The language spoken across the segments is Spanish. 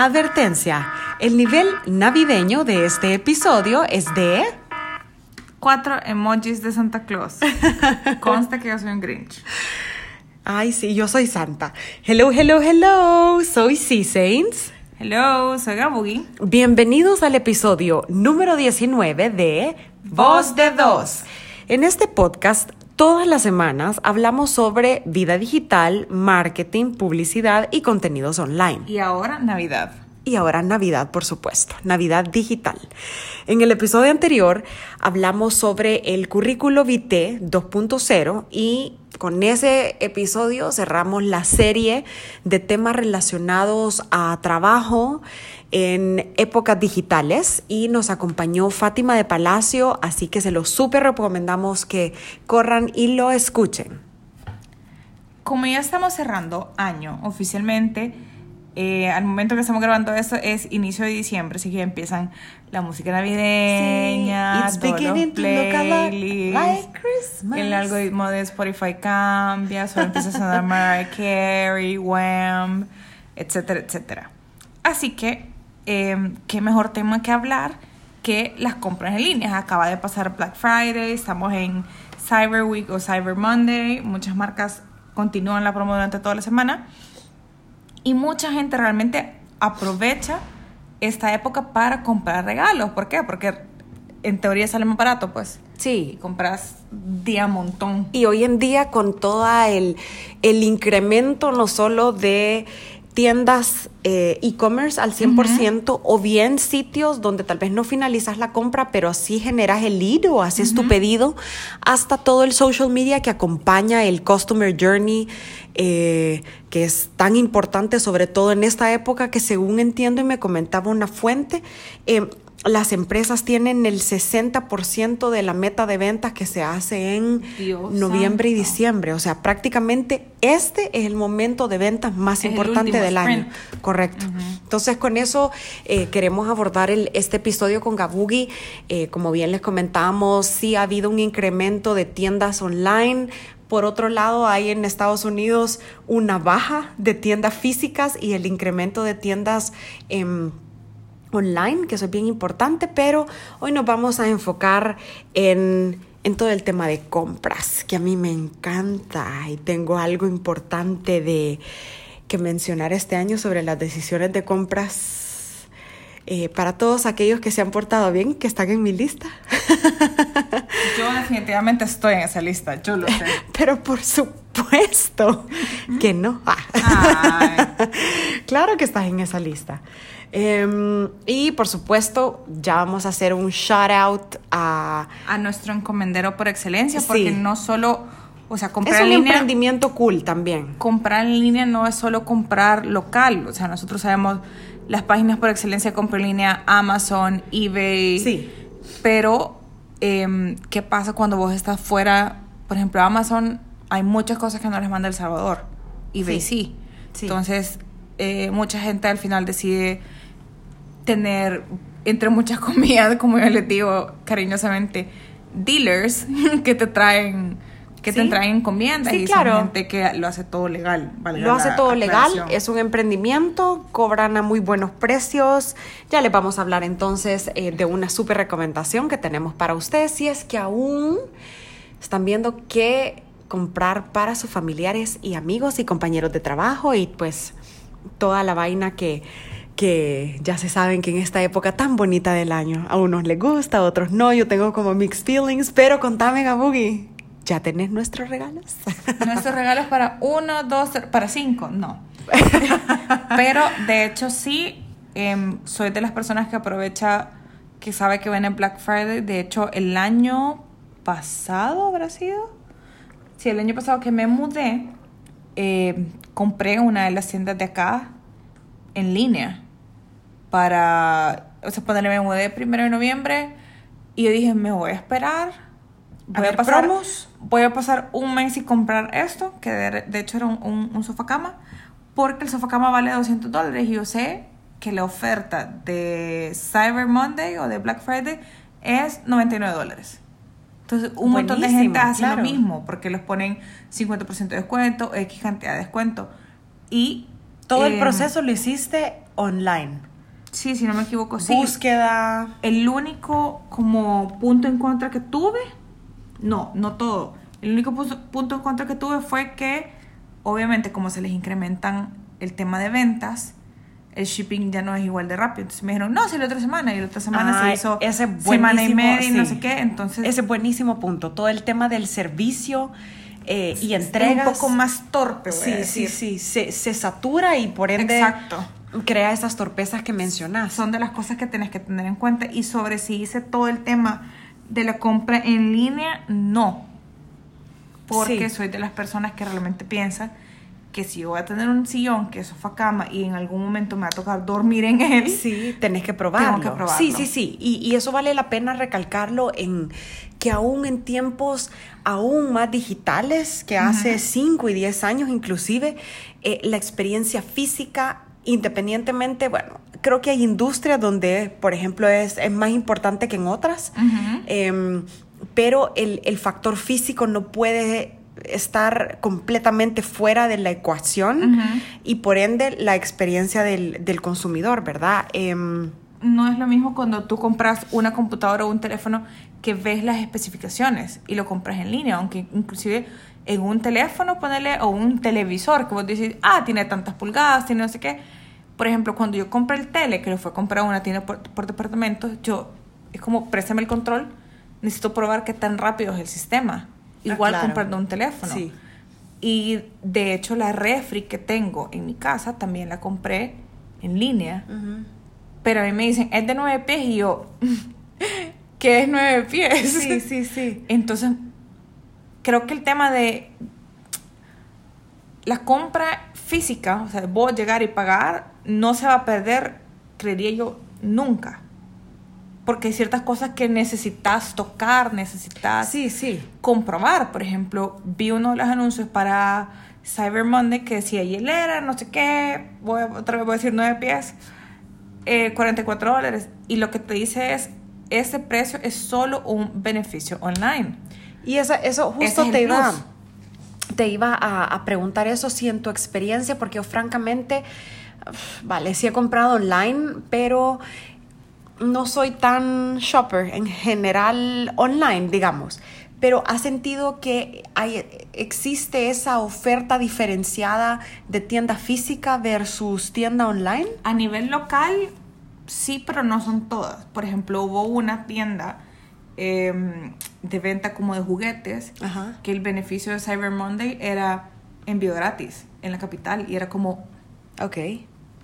Advertencia, el nivel navideño de este episodio es de... Cuatro emojis de Santa Claus. Consta que yo soy un Grinch. Ay, sí, yo soy Santa. Hello, hello, hello. Soy C-Saints. Hello, soy Gabugi. Bienvenidos al episodio número 19 de Voz de Dos. En este podcast, todas las semanas hablamos sobre vida digital, marketing, publicidad y contenidos online. Y ahora Navidad. Y ahora Navidad, por supuesto, Navidad digital. En el episodio anterior hablamos sobre el currículo vitae 2.0 y con ese episodio cerramos la serie de temas relacionados a trabajo en épocas digitales y nos acompañó Fátima de Palacio, así que se lo súper recomendamos que corran y lo escuchen. Como ya estamos cerrando año oficialmente, eh, al momento que estamos grabando esto es inicio de diciembre, así que empiezan la música navideña, Sí, todos los playlists, like el algoritmo de Spotify cambia, solo empieza a sonar Mariah Carey, Wham, etcétera, etcétera. Así que, eh, qué mejor tema que hablar que las compras en línea. Acaba de pasar Black Friday, estamos en Cyber Week o Cyber Monday, muchas marcas continúan la promo durante toda la semana. Y mucha gente realmente aprovecha esta época para comprar regalos. ¿Por qué? Porque en teoría sale más barato, pues. Y Sí, compras día montón. y hoy en día con todo el, el incremento no solo de tiendas eh, e-commerce al 100% o bien sitios donde tal vez no finalizas la compra, pero sí generas el lead o haces tu pedido, hasta todo el social media que acompaña el customer journey, eh, que es tan importante, sobre todo en esta época que según entiendo y me comentaba una fuente, eh, las empresas tienen el 60% de la meta de ventas que se hace en Dios noviembre y diciembre. O sea, prácticamente este es el momento de ventas más Es importante del año. Correcto. Entonces, con eso eh, queremos abordar el, este episodio con Gabugi. Eh, como bien les comentábamos, sí ha habido un incremento de tiendas online. Por otro lado, hay en Estados Unidos una baja de tiendas físicas y el incremento de tiendas em, online, que eso es bien importante, pero hoy nos vamos a enfocar en, en todo el tema de compras, que a mí me encanta y tengo algo importante de que mencionar este año sobre las decisiones de compras eh, para todos aquellos que se han portado bien, que están en mi lista. Yo definitivamente estoy en esa lista, yo lo sé. Pero por supuesto que no. Ah. Claro que estás en esa lista. Em, y por supuesto, ya vamos a hacer un shout out a. A nuestro encomendero por excelencia, Sí. porque no solo, o sea, Es comprar un en línea. emprendimiento cool también. comprar en línea no es solo comprar local, o sea, nosotros sabemos las páginas por excelencia de compra en línea, Amazon, eBay, Sí. pero em, ¿qué pasa cuando vos estás fuera? Por ejemplo, Amazon, hay muchas cosas que no les manda El Salvador, eBay Sí. sí. Sí. Entonces, eh, mucha gente al final decide tener, entre muchas comillas, como yo les digo cariñosamente, dealers que te traen que te traen encomiendas Sí, y claro. son gente que lo hace todo legal. valga Lo hace todo legal, es un emprendimiento, cobran a muy buenos precios. Ya les vamos a hablar entonces eh, de una súper recomendación que tenemos para ustedes si es que aún están viendo qué comprar para sus familiares y amigos y compañeros de trabajo y pues toda la vaina que, que ya se saben que en esta época tan bonita del año a unos les gusta, a otros no. Yo tengo como mixed feelings, pero contame, Gabugi, ¿ya tenés nuestros regalos? Nuestros regalos para uno, dos, para cinco, no. Pero de hecho sí, em, soy de las personas que aprovecha, que sabe que viene Black Friday. De hecho, el año pasado habrá sido. Sí, el año pasado que me mudé, eh, compré una de las tiendas de acá en línea para, o sea, ponerle me mudé primero de noviembre y yo dije, me voy a esperar, voy a, ver pasar, promos. voy a pasar un mes y comprar esto, que de, de hecho era un, un, un sofá cama, porque el sofá cama vale 200 dólares y yo sé que la oferta de Cyber Monday o de Black Friday es 99 dólares. Entonces, un montón de Buenísimo, gente hace claro. lo mismo, porque les ponen 50% de descuento, X cantidad de descuento. Y Todo el em, proceso lo hiciste online. Sí, si no me equivoco, sí. Búsqueda. El único como punto en contra que tuve, no, no todo. El único pu- punto en contra que tuve fue que, obviamente, como se les incrementan el tema de ventas, el shipping ya no es igual de rápido. Entonces me dijeron, no, si la otra semana, y la otra semana Ay, se hizo ese semana y media y no sí. sé qué. Entonces, Ese buenísimo punto. Todo el tema del servicio eh, y es entregas. un poco más torpe, voy a Sí, sí, decir. sí. Se, se satura y por ende Exacto. Crea esas torpezas que mencionas. son de las cosas que tenés que tener en cuenta. Y sobre si hice todo el tema de la compra en línea, no. Porque Sí. soy de las personas que realmente piensan que si yo voy a tener un sillón que es sofá cama y en algún momento me va a tocar dormir en él, Sí, tenés que probarlo. Tengo que probarlo. Sí, sí, sí. Y, y eso vale la pena recalcarlo en que aún en tiempos aún más digitales, que hace 5 y 10 años inclusive, eh, la experiencia física, independientemente, bueno, creo que hay industrias donde, por ejemplo, es, es más importante que en otras. Em, pero el, el factor físico no puede estar completamente fuera de la ecuación y por ende la experiencia del, del consumidor, ¿verdad? Em, no es lo mismo cuando tú compras una computadora o un teléfono que ves las especificaciones y lo compras en línea, aunque inclusive en un teléfono ponerle o un televisor que vos decís, ah, tiene tantas pulgadas, tiene no sé qué. Por ejemplo, cuando yo compré el tele, que lo fue a comprar a una tienda por, por departamento, yo, es como, préstame el control, necesito probar qué tan rápido es el sistema. Igual claro. comprando un teléfono. Sí. Y de hecho la refri que tengo en mi casa también la compré en línea. Pero a mí me dicen, es de nueve pies y yo, ¿qué es nueve pies? Sí, sí, sí. Entonces, creo que el tema de la compra física, o sea, vos llegar y pagar, no se va a perder, creería yo, nunca. Porque hay ciertas cosas que necesitas tocar, necesitas Sí, sí. comprobar. Por ejemplo, vi uno de los anuncios para Cyber Monday que decía hielera, no sé qué, voy a- otra vez voy a decir nueve pies, eh, 44 dólares. Y lo que te dice es, ese precio es solo un beneficio online. Y esa, eso Ese justo es te iba. Te iba a, preguntar eso, si en tu experiencia, porque yo francamente, vale, sí he comprado online, pero no soy tan shopper en general online, digamos. Pero ¿has sentido que hay, existe esa oferta diferenciada de tienda física versus tienda online? A nivel local, sí, pero no son todas. Por ejemplo, hubo una tienda eh, de venta como de juguetes Ajá. que el beneficio de Cyber Monday era envío gratis en la capital y era como, Ok,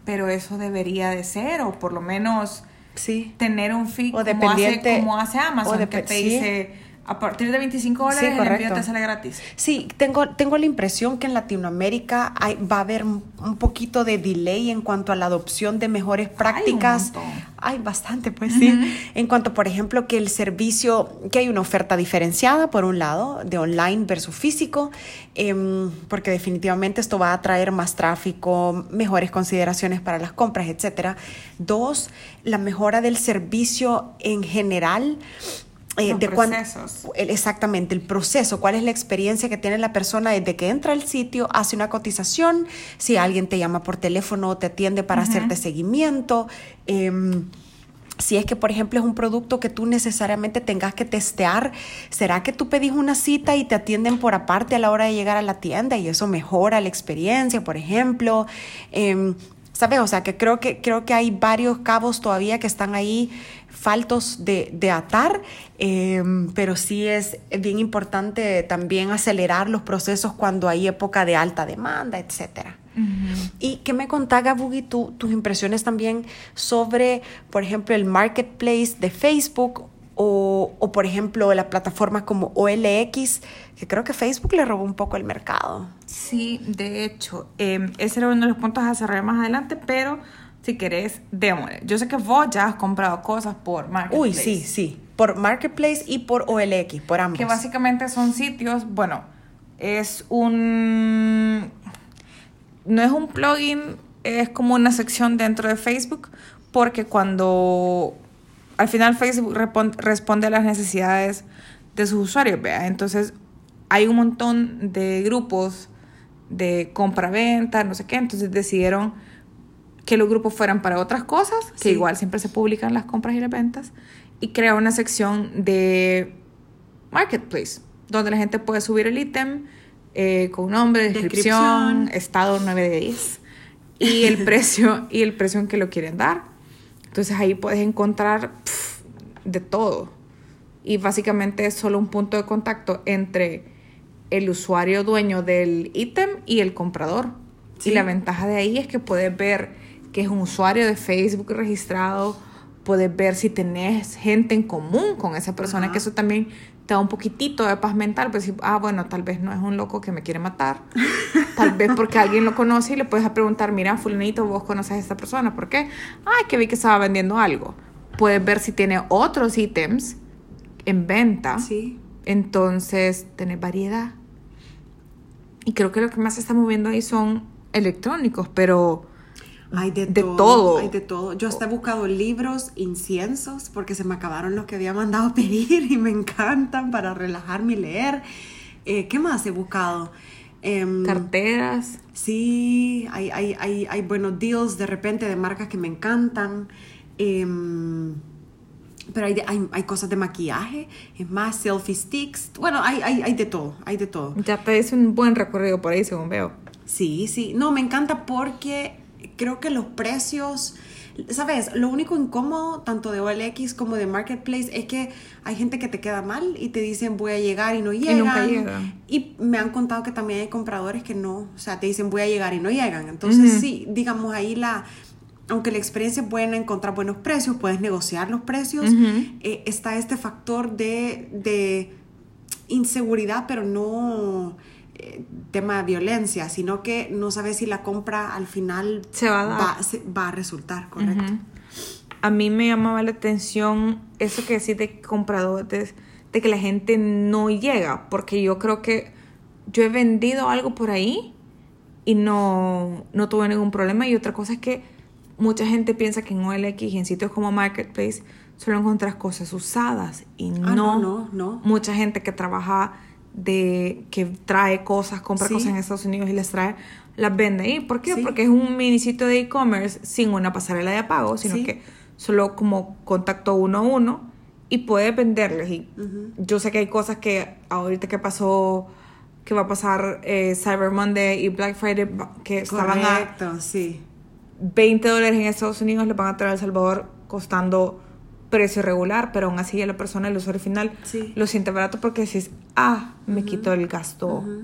pero eso debería de ser o por lo menos sí. tener un fee O como, dependiente- hace, como hace Amazon o que te dice a partir de 25 dólares Sí, el envío te sale gratis. Sí, tengo, tengo la impresión que en Latinoamérica hay, va a haber un, poquito de delay en cuanto a la adopción de mejores prácticas. montón. Hay bastante, pues sí. En cuanto, por ejemplo, que el servicio, que hay una oferta diferenciada, por un lado, de online versus físico, em, porque definitivamente esto va a traer más tráfico, mejores consideraciones para las compras, etcétera. Dos, la mejora del servicio en general. Eh, Los de procesos. exactamente, el proceso, cuál es la experiencia que tiene la persona desde que entra al sitio, hace una cotización, si alguien te llama por teléfono, te atiende para hacerte seguimiento. em, si es que, por ejemplo, es un producto que tú necesariamente tengas que testear, ¿será que tú pedís una cita y te atienden por aparte a la hora de llegar a la tienda y eso mejora la experiencia, por ejemplo? Em, ¿Sabes? O sea, que creo que, creo que hay varios cabos todavía que están ahí faltos de, de atar, em, pero sí es bien importante también acelerar los procesos cuando hay época de alta demanda, etcétera. ¿Y qué me contás, Gabugi, tú, tus impresiones también sobre, por ejemplo, el marketplace de Facebook o, o, por ejemplo, las plataformas como OLX, que creo que Facebook le robó un poco el mercado? Sí, de hecho, eh, ese era uno de los puntos a desarrollar más adelante, pero si querés, démosle. Yo sé que vos ya has comprado cosas por Marketplace. Uy, sí, sí. Por Marketplace y por OLX, por ambos. Que básicamente son sitios, bueno, es un... No es un plugin, es como una sección dentro de Facebook, porque cuando al final Facebook responde a las necesidades de sus usuarios, vea. Entonces hay un montón de grupos de compra-venta, no sé qué, entonces decidieron que los grupos fueran para otras cosas, que Sí. igual siempre se publican las compras y las ventas, y crea una sección de marketplace, donde la gente puede subir el ítem eh, con nombre, descripción, Descripción. estado 9 de 10 y el precio y el precio en que lo quieren dar. Entonces ahí puedes encontrar de todo. Y básicamente es solo un punto de contacto entre el usuario dueño del ítem y el comprador. Sí. Y la ventaja de ahí es que puedes ver que es un usuario de Facebook registrado, puedes ver si tenés gente en común con esa persona, Ajá. que eso también te da un poquitito de paz mental, pues ah, bueno, tal vez no es un loco que me quiere matar, tal vez porque alguien lo conoce y le puedes preguntar, mira, fulanito, vos conoces a esta persona, ¿por qué? Ay, que vi que estaba vendiendo algo. Puedes ver si tiene otros ítems en venta. Sí. Entonces, tener variedad. Y creo que lo que más se está moviendo ahí son electrónicos, pero Hay de, De todo, todo. Hay de todo. Yo hasta he buscado libros, inciensos, porque se me acabaron los que había mandado a pedir y me encantan para relajarme y leer. Eh, ¿Qué más he buscado? Em, carteras. Sí, hay, hay, hay, hay buenos deals de repente de marcas que me encantan. Em, pero hay, de- hay, hay cosas de maquillaje, es más, selfie sticks. Bueno, hay, hay, hay de todo, hay de todo. Ya te hice un buen recorrido por ahí, según veo. Sí, sí. No, me encanta porque creo que los precios, ¿sabes? Lo único incómodo, tanto de OLX como de Marketplace, es que hay gente que te queda mal y te dicen voy a llegar y no llegan. nunca llegan. Y me han contado que también hay compradores que no, o sea, te dicen voy a llegar y no llegan. Entonces, sí, digamos ahí la... Aunque la experiencia es buena, encontrar buenos precios, puedes negociar los precios, eh, está este factor de, de inseguridad, pero no eh, tema de violencia, sino que no sabes si la compra al final Se va a dar. va, se- va a resultar, correcto. Ujú. A mí me llamaba la atención eso que decís de compradores, de que la gente no llega, porque yo creo que yo he vendido algo por ahí y no, no tuve ningún problema. Y otra cosa es que mucha gente piensa que en OLX y en sitios como Marketplace solo encuentras cosas usadas y Ah, no, no, no. Mucha gente que trabaja de que trae cosas, compra Sí. cosas en Estados Unidos y las trae, las vende ahí. ¿Por qué? Sí. Porque es un mini sitio de e-commerce sin una pasarela de pago, sino Sí. que solo como contacto uno a uno y puede venderles. Y yo sé que hay cosas que ahorita que pasó, que va a pasar eh, Cyber Monday y Black Friday, que estaban a Correcto, sí. 20 dólares en Estados Unidos, le van a traer a El Salvador costando precio regular, pero aún así a la persona, el usuario final, Sí. lo siente barato porque decís, ah, me quitó el gasto, Ujú.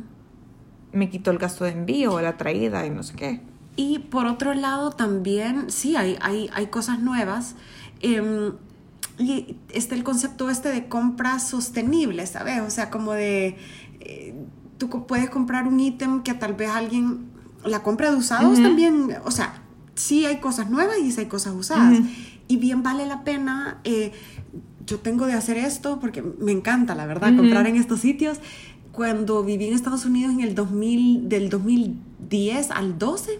me quitó el gasto de envío, la traída y no sé qué. Y por otro lado también, sí, hay, hay, hay cosas nuevas. em, y está el concepto este de compras sostenibles, ¿sabes? O sea, como de, eh, tú puedes comprar un ítem que tal vez alguien, la compra de usados Ujú. también, o sea, sí hay cosas nuevas y sí hay cosas usadas. Ujú. Y bien vale la pena, eh, yo tengo de hacer esto porque me encanta, la verdad, Ujú. comprar en estos sitios. Cuando viví en Estados Unidos en el 2000, del 2010 al 12,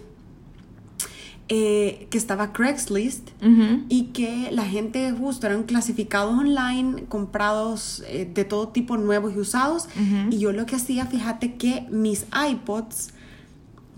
eh, que estaba Craigslist Ujú. y que la gente justo eran clasificados online, comprados eh, de todo tipo, nuevos y usados. Ujú. Y yo lo que hacía, fíjate que mis iPods,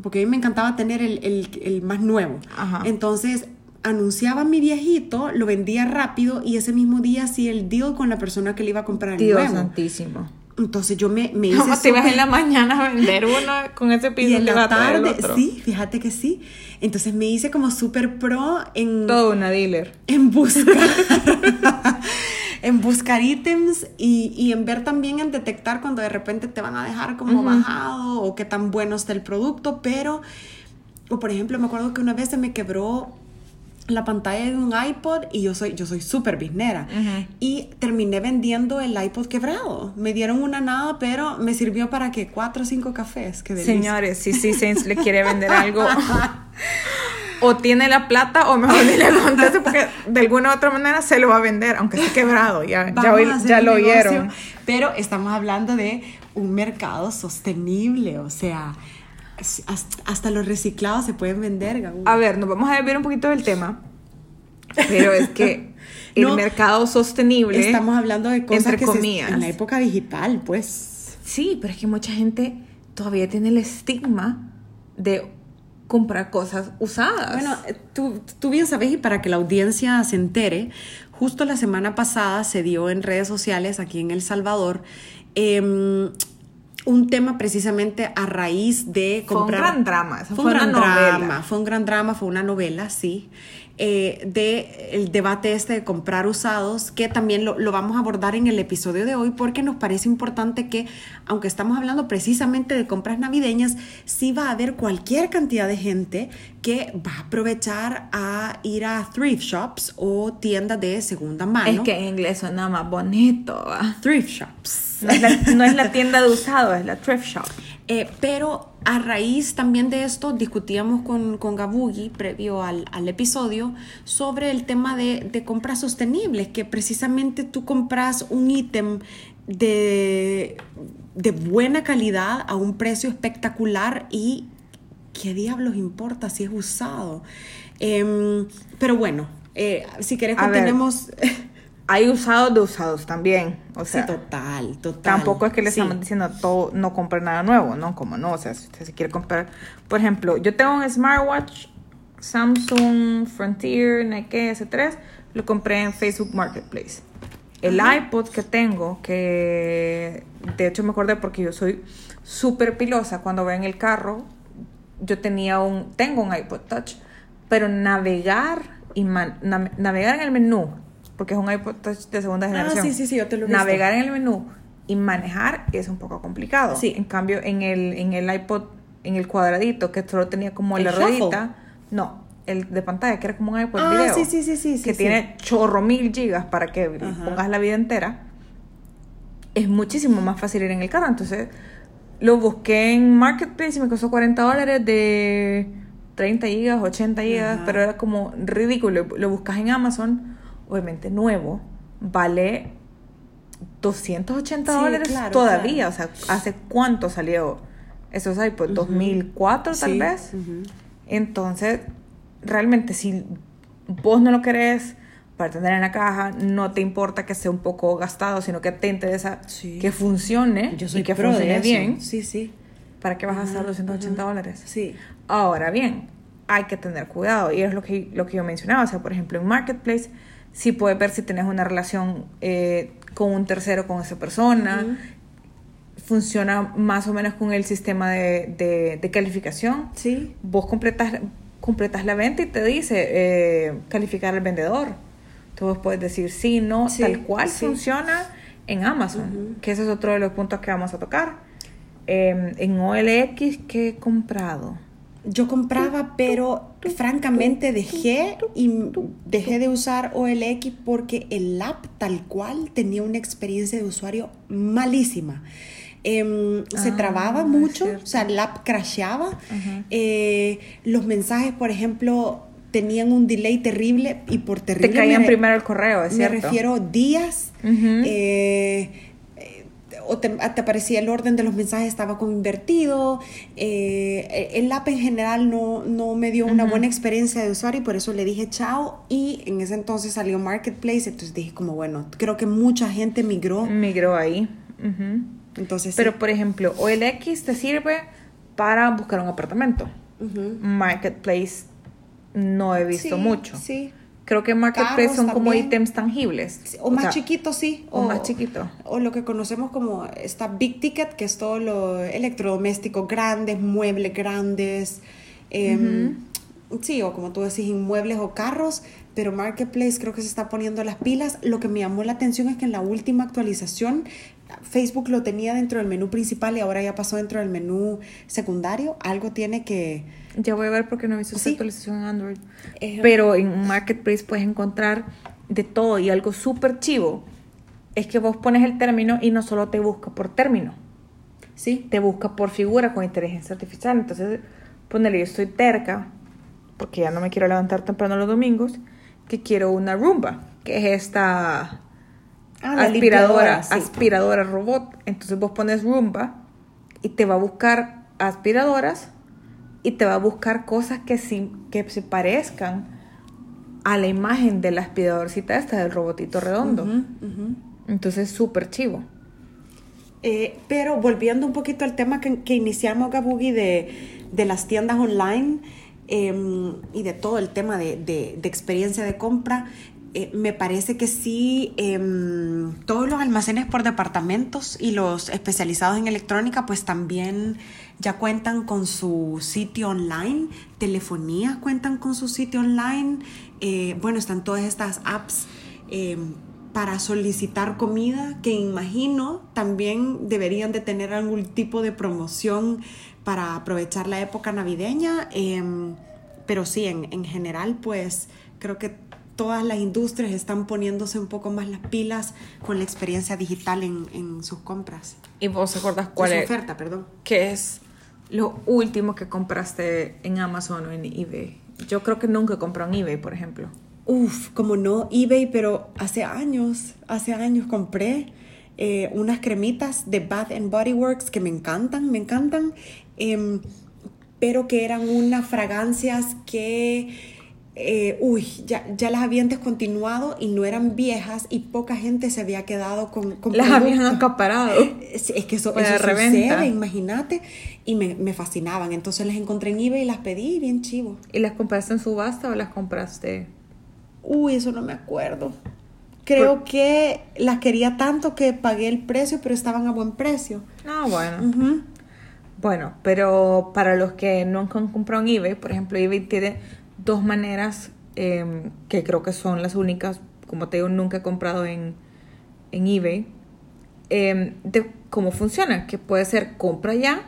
porque a mí me encantaba tener el, el- el más nuevo. Entonces anunciaba mi viejito, lo vendía rápido y ese mismo día hacía el deal con la persona que le iba a comprar el Dios nuevo. santísimo. Entonces yo me, me hice ¿Cómo te ibas en la mañana a vender uno con ese piso y en la tarde, otro? sí, fíjate que sí. Entonces me hice como súper pro en, Todo una dealer. en buscar en buscar ítems y, y en ver también en detectar cuando de repente te van a dejar como bajado o qué tan bueno está el producto, pero o por ejemplo me acuerdo que una vez se me quebró la pantalla de un iPod y yo soy yo soy súper biznera Ujú. y terminé vendiendo el iPod quebrado. Me dieron una nada, pero me sirvió para que cuatro o cinco cafés. Delicia. Señores, si sí, Saints le quiere vender algo, o tiene la plata, o mejor ni le conteste, porque de alguna u otra manera se lo va a vender, aunque esté quebrado. Ya, ya, ya lo oyeron. Pero estamos hablando de un mercado sostenible, o sea, hasta, los reciclados se pueden vender. A ver, nos vamos a desviar un poquito del tema, pero es que el No, mercado sostenible. Estamos hablando de cosas entre que se- comillas. en la época digital, pues. Sí, pero es que mucha gente todavía tiene el estigma de comprar cosas usadas. Bueno, tú, tú bien sabes y para que la audiencia se entere, justo la semana pasada se dio en redes sociales aquí en El Salvador em, un tema precisamente a raíz de comprar... Fue un gran drama, fue, un gran drama, fue un gran drama, fue una novela, sí. Eh, de el debate este de comprar usados, que también lo, lo, vamos a abordar en el episodio de hoy porque nos parece importante que, aunque estamos hablando precisamente de compras navideñas, sí va a haber cualquier cantidad de gente que va a aprovechar a ir a thrift shops o tiendas de segunda mano. Es que en inglés suena más bonito. Thrift shops. No es, la, no es la tienda de usados, es la thrift shop. Eh, pero a raíz también de esto discutíamos con, con Gabugi previo al, al, episodio sobre el tema de, de, compras sostenibles, que precisamente tú compras un ítem de, de buena calidad a un precio espectacular y qué diablos importa si es usado. Eh, pero bueno, eh, si querés continuemos... hay usados de usados también. O sea, sí, total, total. Tampoco es que le estamos diciendo todo, no compre nada nuevo, ¿no? Como no, o sea, si usted se quiere comprar, por ejemplo, yo tengo un smartwatch Samsung Frontier Nike S3, lo compré en Facebook Marketplace. El iPod que tengo, que de hecho me acordé porque yo soy súper pilosa cuando voy en el carro, yo tenía un, tengo un iPod Touch, pero navegar y navegar en el menú porque es un iPod Touch de segunda generación. Ah, sí, sí, sí, yo te lo he Navegar en el menú y manejar es un poco complicado. Sí. En cambio, en el, en el iPod, en el cuadradito, que solo tenía como la ruedita, no, el de pantalla, que era como un iPod ah, video. Sí, sí, sí, sí. Que tiene chorro mil gigas para que pongas la vida entera. Es muchísimo más fácil ir en el carro. Entonces, lo busqué en Marketplace y me costó 40 dólares de 30 gigas, 80 gigas, pero era como ridículo. Lo buscas en Amazon obviamente nuevo, vale 280 dólares todavía. O sea, ¿hace cuánto salió esos iPods? Uh 2004 tal vez. Entonces, realmente si vos no lo querés para tener en la caja, no te importa que sea un poco gastado, sino que te interesa que funcione Yo soy y que funcione bien. Sí, sí. ¿Para qué vas a gastar 280 dólares? Sí. Ahora bien, hay que tener cuidado y es lo que, lo que yo mencionaba. O sea, por ejemplo, en Marketplace sí puedes ver si tenés una relación eh, con un tercero con esa persona. Funciona más o menos con el sistema de, de, calificación. Sí. Vos completas, completas la venta y te dice eh, calificar al vendedor. Entonces puedes decir sí, no, tal cual funciona en Amazon, que ese es otro de los puntos que vamos a tocar. Em, en OLX, ¿qué he comprado? Yo compraba, pero francamente dejé y dejé de usar OLX porque el app tal cual tenía una experiencia de usuario malísima. Em, se ah, trababa mucho, o sea, el app crasheaba. Eh, los mensajes, por ejemplo, tenían un delay terrible y por terrible. Te caían primero el correo, es Me refiero días o te, aparecía el orden de los mensajes estaba convertido. Eh, el app en general no, no me dio una buena experiencia de usuario y por eso le dije chao. Y en ese entonces salió Marketplace, entonces dije como bueno, creo que mucha gente migró. Migró ahí. Entonces, Pero por ejemplo, OLX te sirve para buscar un apartamento. Marketplace no he visto mucho. Sí creo que Marketplace son como ítems tangibles. O, más chiquitos, sí. O, más chiquito. O lo que conocemos como esta Big Ticket, que es todo lo electrodoméstico, grandes, muebles grandes. Em, sí, o como tú decís, inmuebles o carros, pero Marketplace creo que se está poniendo las pilas. Lo que me llamó la atención es que en la última actualización Facebook lo tenía dentro del menú principal y ahora ya pasó dentro del menú secundario. Algo tiene que... Ya voy a ver porque no he visto esa actualización en Android. Eh, Pero en Marketplace puedes encontrar de todo y algo súper chivo es que vos pones el término y no solo te busca por término. Sí. Te busca por figura con inteligencia artificial. Entonces, ponele, yo estoy terca, porque ya no me quiero levantar temprano los domingos, que quiero una rumba, que es esta Ah, aspiradora, aspiradora robot. Entonces vos pones Roomba y te va a buscar aspiradoras y te va a buscar cosas que, que se parezcan a la imagen de la aspiradorcita esta del robotito redondo. Entonces súper chivo. Eh, pero volviendo un poquito al tema que, que iniciamos, Gabugi, de, de las tiendas online em, y de todo el tema de, de, de experiencia de compra, eh, me parece que sí, em, todos los almacenes por departamentos y los especializados en electrónica, pues también ya cuentan con su sitio online, telefonías cuentan con su sitio online, eh, bueno, están todas estas apps em, para solicitar comida que imagino también deberían de tener algún tipo de promoción para aprovechar la época navideña, em, pero sí, en, en general, pues creo que todas las industrias están poniéndose un poco más las pilas con la experiencia digital en, en sus compras. ¿Y vos acuerdas cuál es? oferta, perdón. ¿Qué es lo último que compraste en Amazon o en eBay? Yo creo que nunca compré en eBay, por ejemplo. Uf, como no eBay, pero hace años, hace años compré eh, unas cremitas de Bath and Body Works que me encantan, me encantan, em, pero que eran unas fragancias que eh, uy, ya, ya las habían descontinuado y no eran viejas y poca gente se había quedado con, con Las habían acaparado. Es, es que eso, eso sucede, imagínate. Y me, me fascinaban. Entonces las encontré en eBay y las pedí bien chivo. ¿Y las compraste en subasta o las compraste? Uy, eso no me acuerdo. Creo que las quería tanto que pagué el precio, pero estaban a buen precio. Ah, bueno. Ujú. Bueno, pero para los que no han comprado en eBay, por ejemplo, eBay tiene dos maneras eh, que creo que son las únicas. Como te digo, nunca he comprado en, en eBay. eh, de cómo funciona, que puede ser compra ya,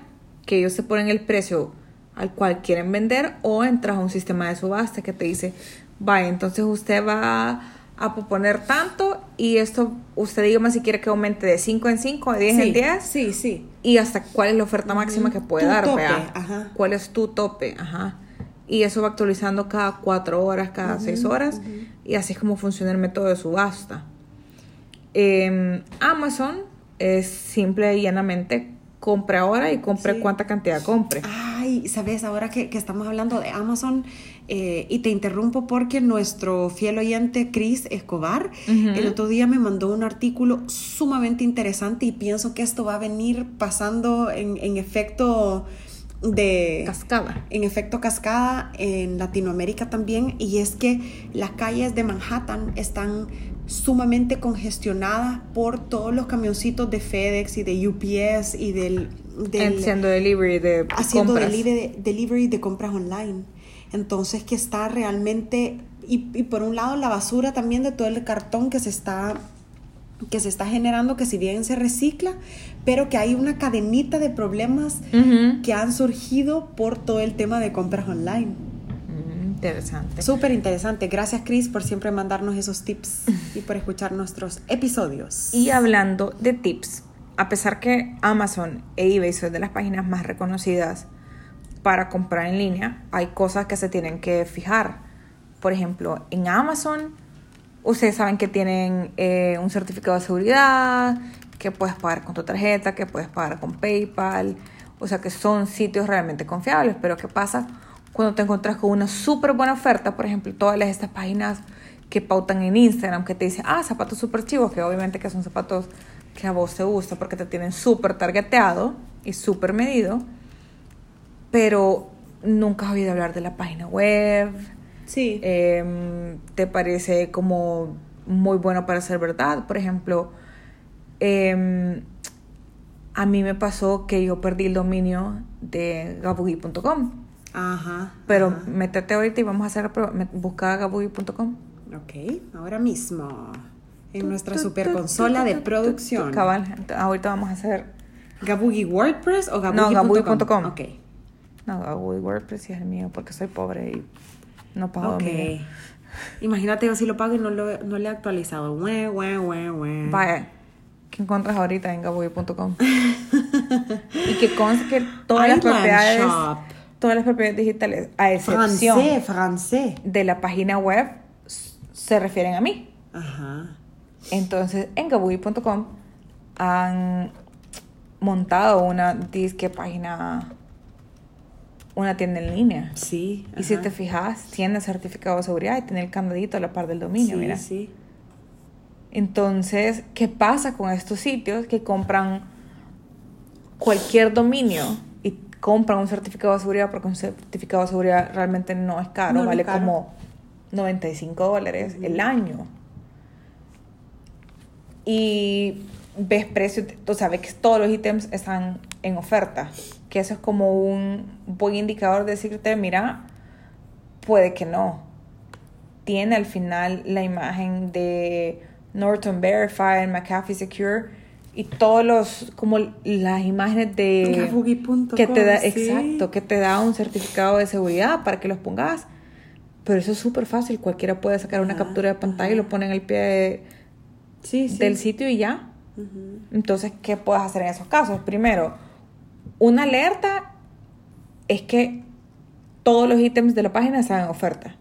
que ellos te ponen el precio al cual quieren vender, o entras a un sistema de subasta que te dice, vaya, entonces usted va a proponer tanto y esto, usted dígame si quiere que aumente de 5 en 5, de 10 sí, en 10, Sí, sí. y hasta cuál es la oferta máxima que puede Tu dar, tope, ajá. ¿Cuál es tu tope? Ajá. Y eso va actualizando cada cuatro horas, cada seis horas, y así es como funciona el método de subasta. Em, Amazon es simple y llanamente compre ahora y compre Sí. cuánta cantidad compre. Ay, sabes, ahora que, que estamos hablando de Amazon, eh, y te interrumpo porque nuestro fiel oyente Chris Escobar el otro día me mandó un artículo sumamente interesante y pienso que esto va a venir pasando en, en efecto de Cascada. en efecto cascada en Latinoamérica también y es que las calles de Manhattan están sumamente congestionadas por todos los camioncitos de FedEx y de UPS y del, del Haciendo delivery de haciendo compras. delivery, delivery de compras online. Entonces que está realmente, y, y por un lado la basura también de todo el cartón que se está que se está generando, que si bien se recicla, pero que hay una cadenita de problemas que han surgido por todo el tema de compras online. Mm, interesante. Súper interesante. Gracias Chris por siempre mandarnos esos tips y por escuchar nuestros episodios. Y hablando de tips, a pesar que Amazon e eBay son de las páginas más reconocidas para comprar en línea, hay cosas que se tienen que fijar. Por ejemplo, en Amazon, ustedes saben que tienen eh, un certificado de seguridad, que puedes pagar con tu tarjeta, que puedes pagar con PayPal, o sea que son sitios realmente confiables. Pero ¿qué pasa cuando te encuentras con una súper buena oferta? Por ejemplo, todas estas páginas que pautan en Instagram, que te dicen, ah, zapatos súper chivos, que obviamente que son zapatos que a vos te gusta porque te tienen súper targeteado y súper medido, pero nunca has oído hablar de la página web, Sí. eh, te parece como muy bueno para ser verdad. Por ejemplo, eh, a mí me pasó que yo perdí el dominio de gabugi.com, Ajá. pero ajá. métete ahorita y vamos a hacer la prueba. Me- Busca gabugi.com. Ok, ahora mismo. En nuestra super consola de producción. Cabal, ahorita vamos a hacer ¿Gabugi WordPress o No, gabugi.com? gabugi.com. Ok. No, Gabugi WordPress sí es el mío porque soy pobre y no pago Ok. dominio. Imagínate yo si lo pago y no, lo, no le he actualizado. Vaya, ¿qué encuentras ahorita en gabugi.com? y que conste que todas las propiedades, Shop. todas las propiedades digitales, a excepción Francés, francés. de la página web, se refieren a mí. Ajá. Entonces, en gabugi.com han montado una disque página, una tienda en línea. Sí. Y si te fijas, tiene certificado de seguridad y tiene el candadito a la par del dominio, sí, mira. Sí. Entonces, ¿qué pasa con estos sitios que compran cualquier dominio y compran un certificado de seguridad porque un certificado de seguridad realmente no es caro, No, vale es caro. como 95 dólares el año. Y ves precios, tú sabes que todos los ítems están en oferta, que eso es como un buen indicador de decirte, mira, puede que no. Tiene al final la imagen de Norton Verified, McAfee Secure y todos los, como las imágenes de... Que te da, sí. exacto, que te da un certificado de seguridad para que los pongas. Pero eso es súper fácil, cualquiera puede sacar una Ajá, captura de pantalla y lo pone en el pie de- Sí, sí. del sitio y ya. Entonces, ¿qué puedes hacer en esos casos? Primero, una alerta es que todos los ítems de la página están en oferta.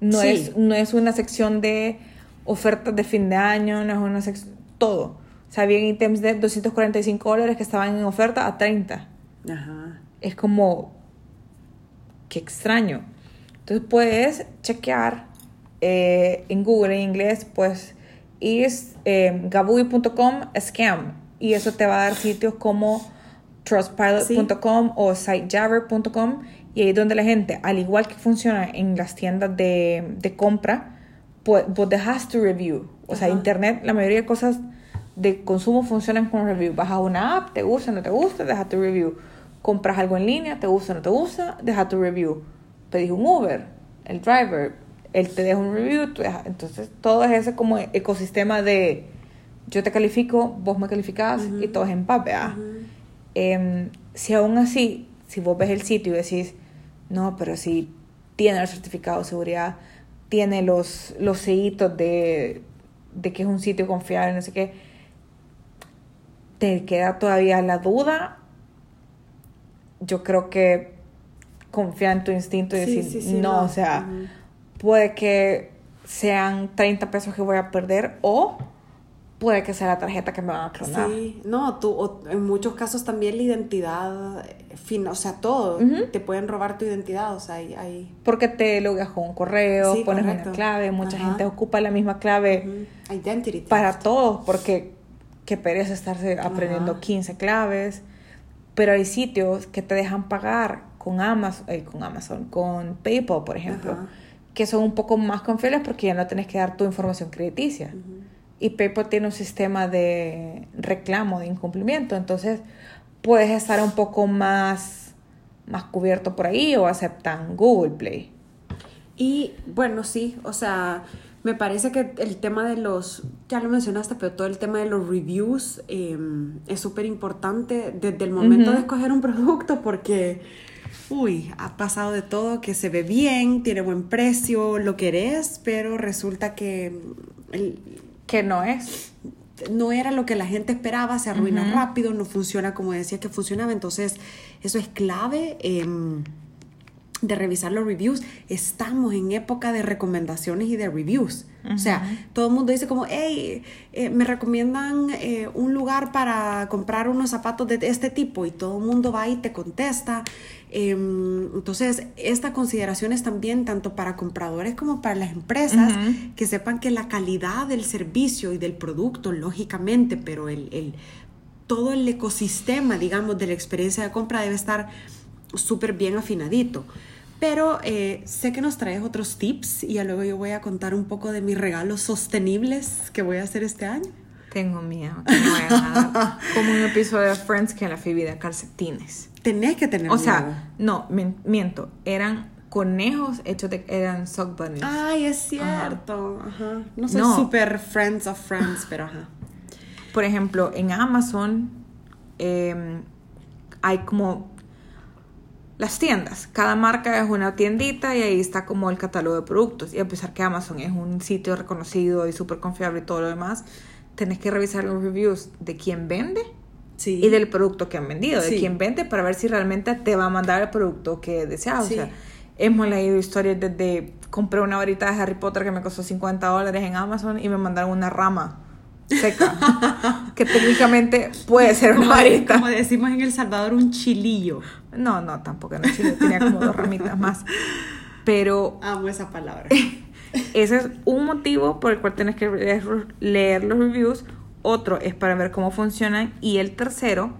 No, Sí. es, no es una sección de ofertas de fin de año, no es una sección... Todo. O sea, había ítems de 245 dólares que estaban en oferta a 30. Ajá. Es como... Qué extraño. Entonces puedes chequear eh, en Google en inglés, pues, is eh, gabugi.com scam. Y eso te va a dar sitios como trustpilot.com o sitejabber.com. Y ahí es donde la gente, al igual que funciona en las tiendas de, de compra, pues vos dejas tu review. O sea, internet, la mayoría de cosas de consumo funcionan con review. Bajas una app, te gusta, no te gusta, deja tu review. Compras algo en línea, te gusta, no te gusta, deja tu review. Pedís un Uber, el driver, él te deja un review, tú entonces todo es ese como ecosistema de yo te califico, vos me calificás y todo es en paz, ¿verdad? Em, si aún así, si vos ves el sitio y decís, no, pero si tiene el certificado de seguridad, tiene los, los sellitos de, de que es un sitio confiable, no sé qué, te queda todavía la duda, yo creo que confía en tu instinto y Sí, decir, sí, sí, no, no. o sea, puede que sean 30 pesos que voy a perder o puede que sea la tarjeta que me van a clonar. Sí, no, tú, o en muchos casos también la identidad, eh, fin, o sea, todo, te pueden robar tu identidad, o sea, hay, hay, Porque te logueas con un correo, Sí, pones correcto. una clave, mucha Ajá. gente ocupa la misma clave identity para todos, porque qué pereza estarse aprendiendo Ajá. 15 claves. Pero hay sitios que te dejan pagar con Amazon, eh, con Amazon, con PayPal, por ejemplo, Ajá. que son un poco más confiables porque ya no tenés que dar tu información crediticia. Y PayPal tiene un sistema de reclamo, de incumplimiento. Entonces, puedes estar un poco más, más cubierto por ahí o aceptan Google Play. Y bueno, sí, o sea, me parece que el tema de los, ya lo mencionaste, pero todo el tema de los reviews eh, es súper importante desde el momento de escoger un producto porque, uy, ha pasado de todo, que se ve bien, tiene buen precio, lo querés, pero resulta que el- Que no es. no era lo que la gente esperaba, se arruina rápido, no funciona como decía que funcionaba. Entonces, eso es clave em, de revisar los reviews. Estamos en época de recomendaciones y de reviews. O sea, todo el mundo dice como, hey, eh, me recomiendan eh, un lugar para comprar unos zapatos de este tipo y todo el mundo va y te contesta. Em, entonces, esta consideración es también tanto para compradores como para las empresas que sepan que la calidad del servicio y del producto, lógicamente, pero el, el- todo el ecosistema, digamos, de la experiencia de compra debe estar súper bien afinadito. Pero eh, sé que nos traes otros tips y ya luego yo voy a contar un poco de mis regalos sostenibles que voy a hacer este año. Tengo miedo. que me vayan a dar como un episodio de Friends que la Phoebe da calcetines. Tenés que tener O miedo. sea, no, miento. Eran conejos hechos de... Eran sock bunnies. Ay, es cierto. Ajá. No soy No. súper friends of friends, pero ajá. Por ejemplo, en Amazon eh, hay como las tiendas. Cada marca es una tiendita y ahí está como el catálogo de productos. Y a pesar que Amazon es un sitio reconocido y súper confiable y todo lo demás, tenés que revisar los reviews de quién vende Sí. y del producto que han vendido, de Sí. quién vende para ver si realmente te va a mandar el producto que deseas. Sí. O sea, hemos leído historias desde compré una varita de Harry Potter que me costó 50 dólares en Amazon y me mandaron una rama seca que técnicamente puede ser una como, varita. como decimos en El Salvador, un chilillo. No, no, tampoco en Chile tenía como dos ramitas más. Pero Amo esa palabra. ese es un motivo por el cual tienes que leer, leer los reviews. Otro es para ver cómo funcionan. Y el tercero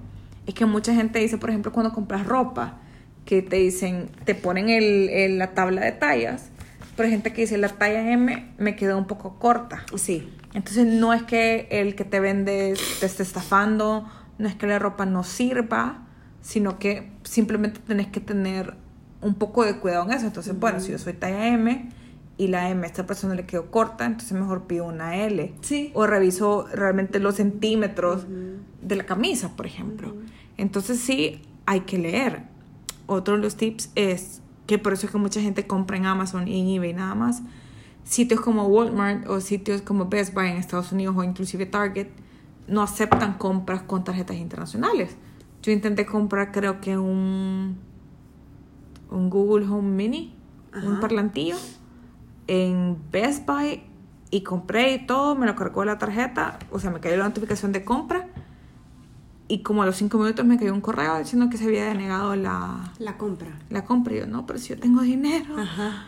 es que mucha gente dice, por ejemplo, cuando compras ropa, que te dicen, te ponen el, el- la tabla de tallas, pero hay gente que dice, la talla M me quedó un poco corta. Sí. Entonces no es que el que te vende te esté estafando, no es que la ropa no sirva, sino que simplemente tenés que tener un poco de cuidado en eso. Entonces, bueno, si yo soy talla M y la M a esta persona le quedó corta, entonces mejor pido una L. Sí. O reviso realmente los centímetros de la camisa, por ejemplo. Entonces sí, hay que leer. Otro de los tips es que por eso es que mucha gente compra en Amazon y en eBay nada más. Sitios como Walmart o sitios como Best Buy en Estados Unidos o inclusive Target no aceptan compras con tarjetas internacionales. Yo intenté comprar creo que un, un Google Home Mini, un Ajá. parlantillo, en Best Buy y compré y todo, me lo cargó la tarjeta, o sea, me cayó la notificación de compra y como a los cinco minutos me cayó un correo diciendo que se había denegado la, La compra. la compra. Y yo, no, pero si yo tengo dinero. Ajá.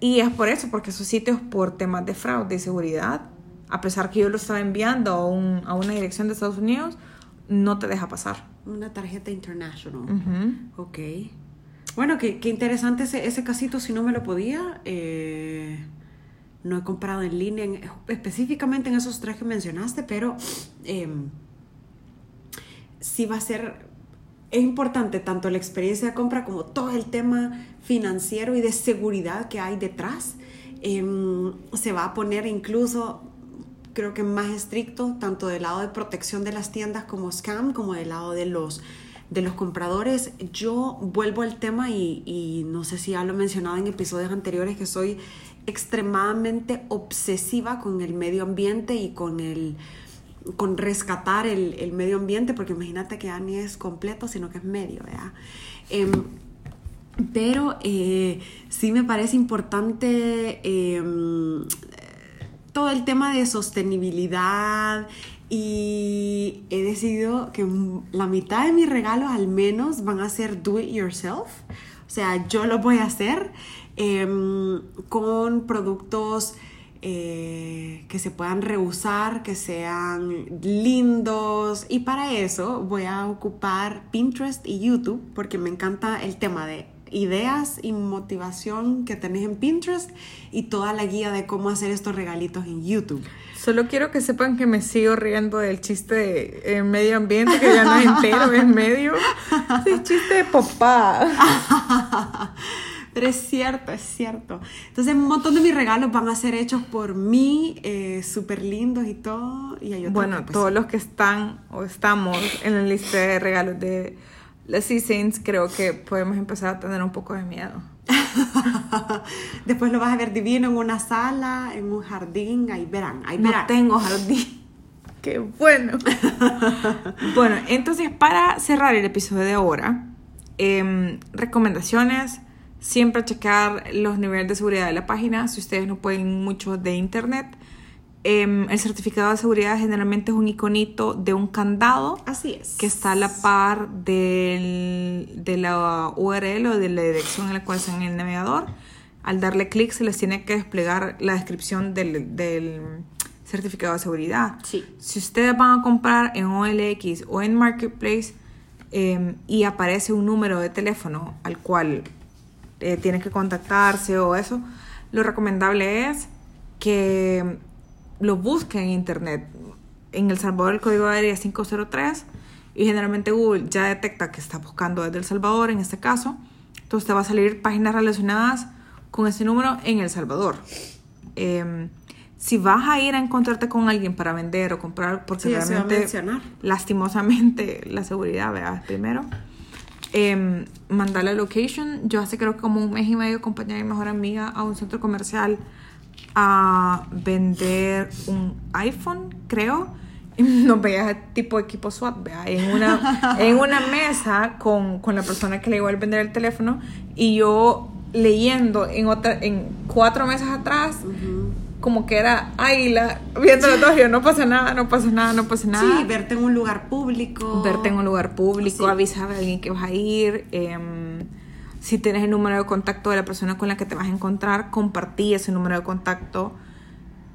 Y es por eso, porque esos sitios por temas de fraude y seguridad, a pesar que yo lo estaba enviando a, un- a una dirección de Estados Unidos, no te deja pasar. Una tarjeta international. Ujú. Ok. Bueno, qué, qué interesante ese, ese casito, si no me lo podía. eh, no he comprado en línea, en- específicamente en esos tres que mencionaste, pero em, sí va a ser, es importante tanto la experiencia de compra como todo el tema financiero y de seguridad que hay detrás. Em, se va a poner incluso creo que más estricto, tanto del lado de protección de las tiendas como scam, como del lado de los, de los compradores. Yo vuelvo al tema y, no sé si ya lo he mencionado en episodios anteriores, que soy extremadamente obsesiva con el medio ambiente y con el con rescatar el, el medio ambiente, porque imagínate que ya ni es completo, sino que es medio, ¿verdad? Em, pero eh, sí me parece importante em, todo el tema de sostenibilidad y he decidido que la mitad de mis regalos al menos van a ser do it yourself. O sea, yo lo voy a hacer em, con productos eh, que se puedan reusar, que sean lindos. Y para eso voy a ocupar Pinterest y YouTube porque me encanta el tema de ideas y motivación que tenés en Pinterest y toda la guía de cómo hacer estos regalitos en YouTube. Solo quiero que sepan que me sigo riendo del chiste de eh, medio ambiente, que ya no es entero, es medio. Es chiste de papá. Pero es cierto, es cierto. Entonces, un montón de mis regalos van a ser hechos por mí, eh, súper lindos y todo. Y Bueno, que, pues, todos los que están o estamos en la lista de regalos de las Sea Saints, creo que podemos empezar a tener un poco de miedo. Después lo vas a ver divino en una sala, en un jardín, ahí verán, ahí No verán. tengo jardín. Qué bueno. bueno, entonces para cerrar el episodio de ahora, em, recomendaciones. Siempre checar los niveles de seguridad de la página. Si ustedes no pueden mucho de internet, em, el certificado de seguridad generalmente es un iconito de un candado Así es. que está a la par del, de la URL o de la dirección en la cual está en el navegador. Al darle clic se les tiene que desplegar la descripción del, del certificado de seguridad. Sí. Si ustedes van a comprar en OLX o en Marketplace eh, y aparece un número de teléfono al cual eh, tienen que contactarse o eso, lo recomendable es que lo busquen en internet. En El Salvador el código de área es 503 y generalmente Google ya detecta que está buscando desde El Salvador en este caso. Entonces te va a salir páginas relacionadas con ese número en El Salvador. Em, si vas a ir a encontrarte con alguien para vender o comprar, porque Sí, realmente lastimosamente la seguridad, ¿verdad? Primero. Eh, mandar la location. Yo hace creo que como un mes y medio acompañé a mi mejor amiga a un centro comercial a vender un iPhone, creo. Y nos veía tipo equipo SWAT, ¿verdad? En una, en una mesa con, con la persona que le iba a vender el teléfono y yo leyendo en otra en cuatro meses atrás como que era águila viéndolo todo yo no pasa nada no pasa nada no pasa nada Sí, verte en un lugar público. verte en un lugar público, Sí. avisar a alguien que vas a ir, em, si tienes el número de contacto de la persona con la que te vas a encontrar, compartí ese número de contacto.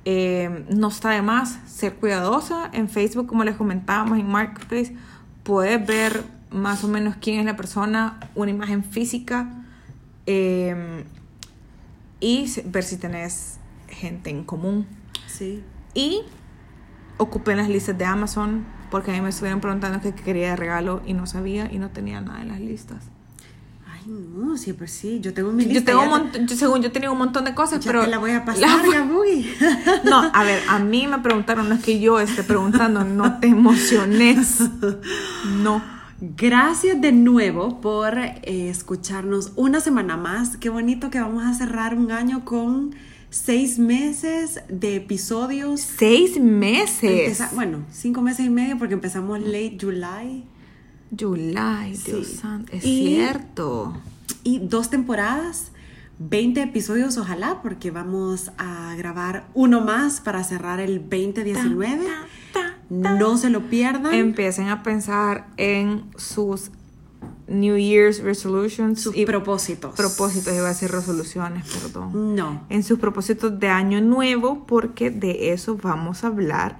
Em, no está de más ser cuidadosa. En Facebook, como les comentábamos, en Marketplace, puedes ver más o menos quién es la persona, una imagen física eh, y ver si tenés gente en común. Sí. Y ocupen las listas de Amazon porque a mí me estuvieron preguntando qué quería de regalo y no sabía y no tenía nada en las listas. Ay, no, siempre sí. Yo tengo mi Yo lista. tengo un montón, yo- según yo tenía un montón de cosas, ya pero te la voy a pasar, la-. No, a ver, a mí me preguntaron, no es que yo esté preguntando, no te emociones. No. Gracias de nuevo por eh, escucharnos una semana más. Qué bonito que vamos a cerrar un año con seis meses de episodios. Seis meses. Empeza- bueno, cinco meses y medio porque empezamos late July July, Dios Sí. santo. Es Y- cierto. y dos temporadas, 20 episodios ojalá porque vamos a grabar uno más para cerrar el 2019. Ta, ta, ta. No se lo pierdan. Empiecen a pensar en sus New Year's resolutions sus y propósitos. propósitos, iba a decir resoluciones, perdón. No. En sus propósitos de año nuevo, porque de eso vamos a hablar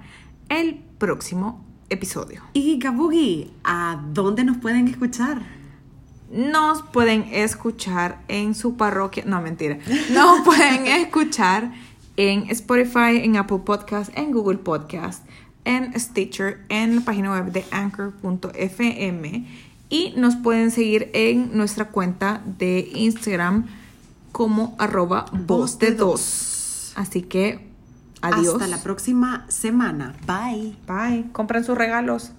el próximo episodio. Y Gabugi, ¿a dónde nos pueden escuchar? Nos pueden escuchar en su parroquia. No, mentira. Nos pueden escuchar en Spotify, en Apple Podcast, en Google Podcast, en Stitcher, en la página web de anchor.fm. Y nos pueden seguir en nuestra cuenta de Instagram como arroba voz de dos. Así que, adiós. Hasta la próxima semana. Bye. Bye. Compren sus regalos.